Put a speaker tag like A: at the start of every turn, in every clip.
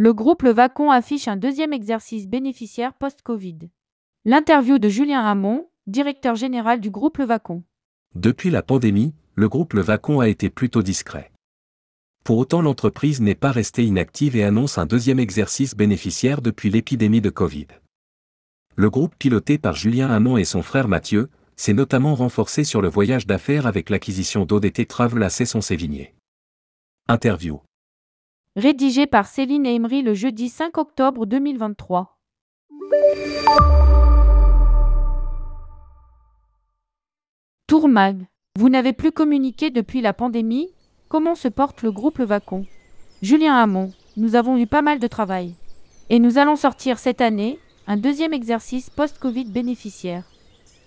A: Le groupe Le Vacon affiche un deuxième exercice bénéficiaire post-Covid. L'interview de Julien Hamon, directeur général du groupe Le Vacon.
B: Depuis la pandémie, le groupe Le Vacon a été plutôt discret. Pour autant, l'entreprise n'est pas restée inactive et annonce un deuxième exercice bénéficiaire depuis l'épidémie de Covid. Le groupe piloté par Julien Hamon et son frère Mathieu s'est notamment renforcé sur le voyage d'affaires avec l'acquisition d'ODT Travel à Cesson-Sévigné. Interview.
A: Rédigé par Céline Emery le jeudi 5 octobre 2023. Tourmag. Vous n'avez plus communiqué depuis la pandémie? Comment se porte le groupe Le Vacon? Julien Hamon. Nous avons eu pas mal de travail. Et nous allons sortir cette année un deuxième exercice post-Covid bénéficiaire.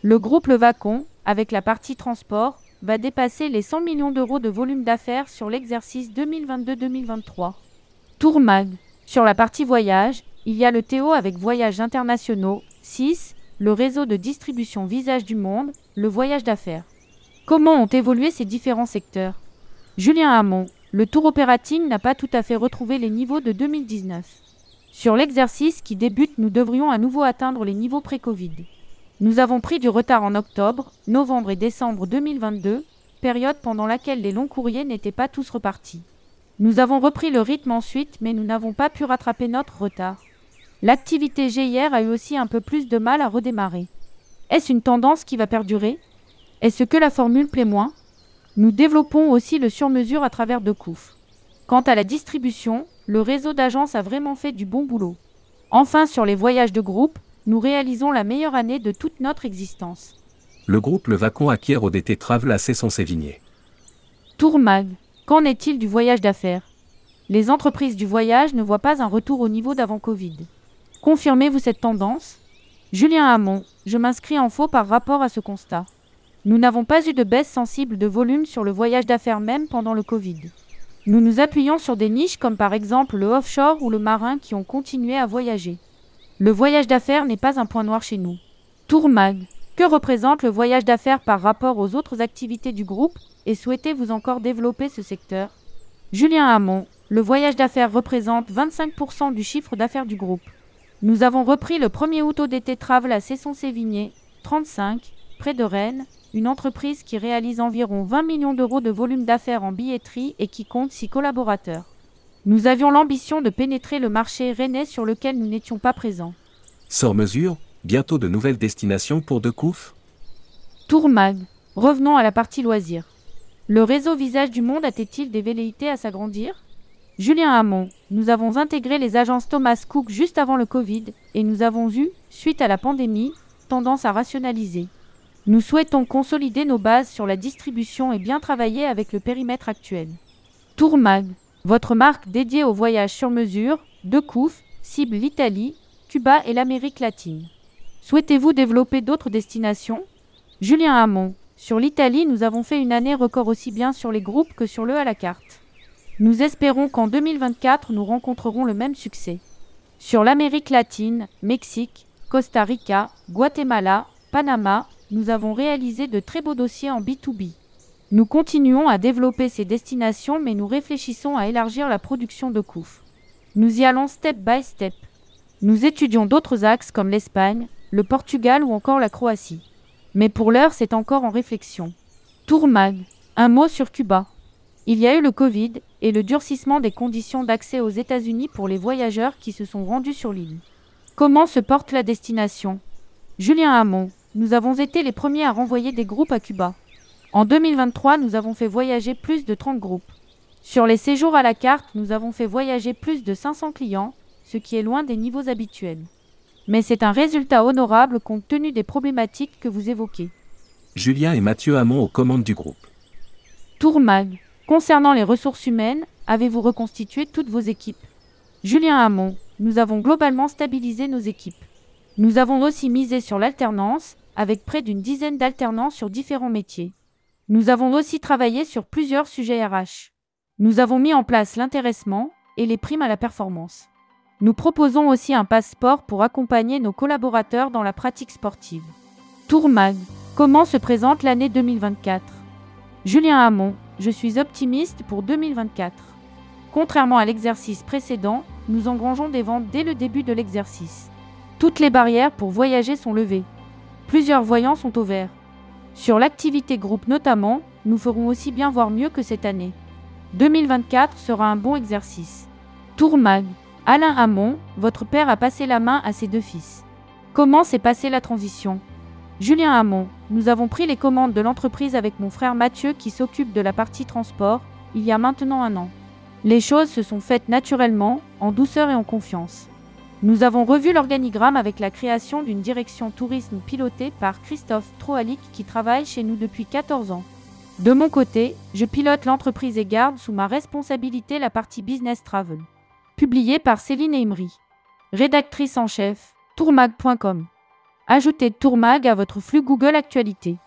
A: Le groupe Le Vacon, avec la partie transport, va dépasser les 100 millions d'euros de volume d'affaires sur l'exercice 2022-2023. Tourmag. Sur la partie voyage, il y a le Théo avec Voyages internationaux, 6, le réseau de distribution Visage du Monde, le voyage d'affaires. Comment ont évolué ces différents secteurs? Julien Hamon, le tour opérating n'a pas tout à fait retrouvé les niveaux de 2019. Sur l'exercice qui débute, nous devrions à nouveau atteindre les niveaux pré-Covid. Nous avons pris du retard en octobre, novembre et décembre 2022, période pendant laquelle les longs courriers n'étaient pas tous repartis. Nous avons repris le rythme ensuite, mais nous n'avons pas pu rattraper notre retard. L'activité GIR a eu aussi un peu plus de mal à redémarrer. Est-ce une tendance qui va perdurer? Est-ce que la formule plaît moins? Nous développons aussi le sur-mesure à travers de coups. Quant à la distribution, le réseau d'agences a vraiment fait du bon boulot. Enfin, sur les voyages de groupe, nous réalisons la meilleure année de toute notre existence.
B: Le groupe Le Vacon acquiert ODT Travel à Cesson-Sévigné.
A: Tourmag, qu'en est-il du voyage d'affaires? Les entreprises du voyage ne voient pas un retour au niveau d'avant Covid. Confirmez-vous cette tendance? Julien Hamon, je m'inscris en faux par rapport à ce constat. Nous n'avons pas eu de baisse sensible de volume sur le voyage d'affaires même pendant le Covid. Nous nous appuyons sur des niches comme par exemple le offshore ou le marin qui ont continué à voyager. Le voyage d'affaires n'est pas un point noir chez nous. Tourmag, que représente le voyage d'affaires par rapport aux autres activités du groupe et souhaitez-vous encore développer ce secteur? Julien Hamon, le voyage d'affaires représente 25% du chiffre d'affaires du groupe. Nous avons repris le 1er août d'été Travel à Cesson-Sévigné, 35, près de Rennes, une entreprise qui réalise environ 20 millions d'euros de volume d'affaires en billetterie et qui compte 6 collaborateurs. Nous avions l'ambition de pénétrer le marché rennais sur lequel nous n'étions pas présents.
B: Sans mesure, bientôt de nouvelles destinations pour Decouf
A: Tourmag. Revenons à la partie loisirs. Le réseau Visage du Monde a-t-il des velléités à s'agrandir? Julien Hamon, nous avons intégré les agences Thomas Cook juste avant le Covid et nous avons eu, suite à la pandémie, tendance à rationaliser. Nous souhaitons consolider nos bases sur la distribution et bien travailler avec le périmètre actuel. Tourmag. Votre marque dédiée au voyage sur mesure, de Couf, cible l'Italie, Cuba et l'Amérique latine. Souhaitez-vous développer d'autres destinations? Julien Hamon. Sur l'Italie, nous avons fait une année record aussi bien sur les groupes que sur le à la carte. Nous espérons qu'en 2024, nous rencontrerons le même succès. Sur l'Amérique latine, Mexique, Costa Rica, Guatemala, Panama, nous avons réalisé de très beaux dossiers en B2B. Nous continuons à développer ces destinations, mais nous réfléchissons à élargir la production de Kouf. Nous y allons step by step. Nous étudions d'autres axes comme l'Espagne, le Portugal ou encore la Croatie. Mais pour l'heure, c'est encore en réflexion. Tourmag, un mot sur Cuba. Il y a eu le Covid et le durcissement des conditions d'accès aux États-Unis pour les voyageurs qui se sont rendus sur l'île. Comment se porte la destination? Julien Hamon, nous avons été les premiers à renvoyer des groupes à Cuba. En 2023, nous avons fait voyager plus de 30 groupes. Sur les séjours à la carte, nous avons fait voyager plus de 500 clients, ce qui est loin des niveaux habituels. Mais c'est un résultat honorable compte tenu des problématiques que vous évoquez.
B: Julien et Mathieu Hamon aux commandes du groupe.
A: Tourmag. Concernant les ressources humaines, avez-vous reconstitué toutes vos équipes? Julien Hamon. Nous avons globalement stabilisé nos équipes. Nous avons aussi misé sur l'alternance, avec près d'une dizaine d'alternants sur différents métiers. Nous avons aussi travaillé sur plusieurs sujets RH. Nous avons mis en place l'intéressement et les primes à la performance. Nous proposons aussi un passeport pour accompagner nos collaborateurs dans la pratique sportive. Tourmag, comment se présente l'année 2024 Julien Hamon, je suis optimiste pour 2024. Contrairement à l'exercice précédent, nous engrangeons des ventes dès le début de l'exercice. Toutes les barrières pour voyager sont levées. Plusieurs voyants sont au vert. Sur l'activité groupe notamment, nous ferons aussi bien voir mieux que cette année. 2024 sera un bon exercice. Tourmag, Alain Hamon, votre père a passé la main à ses deux fils. Comment s'est passée la transition? Julien Hamon, nous avons pris les commandes de l'entreprise avec mon frère Mathieu qui s'occupe de la partie transport, il y a maintenant un an. Les choses se sont faites naturellement, en douceur et en confiance. Nous avons revu l'organigramme avec la création d'une direction tourisme pilotée par Christophe Troalic qui travaille chez nous depuis 14 ans. De mon côté, je pilote l'entreprise et garde sous ma responsabilité la partie business travel. Publié par Céline Emery. Rédactrice en chef, tourmag.com. Ajoutez Tourmag à votre flux Google Actualité.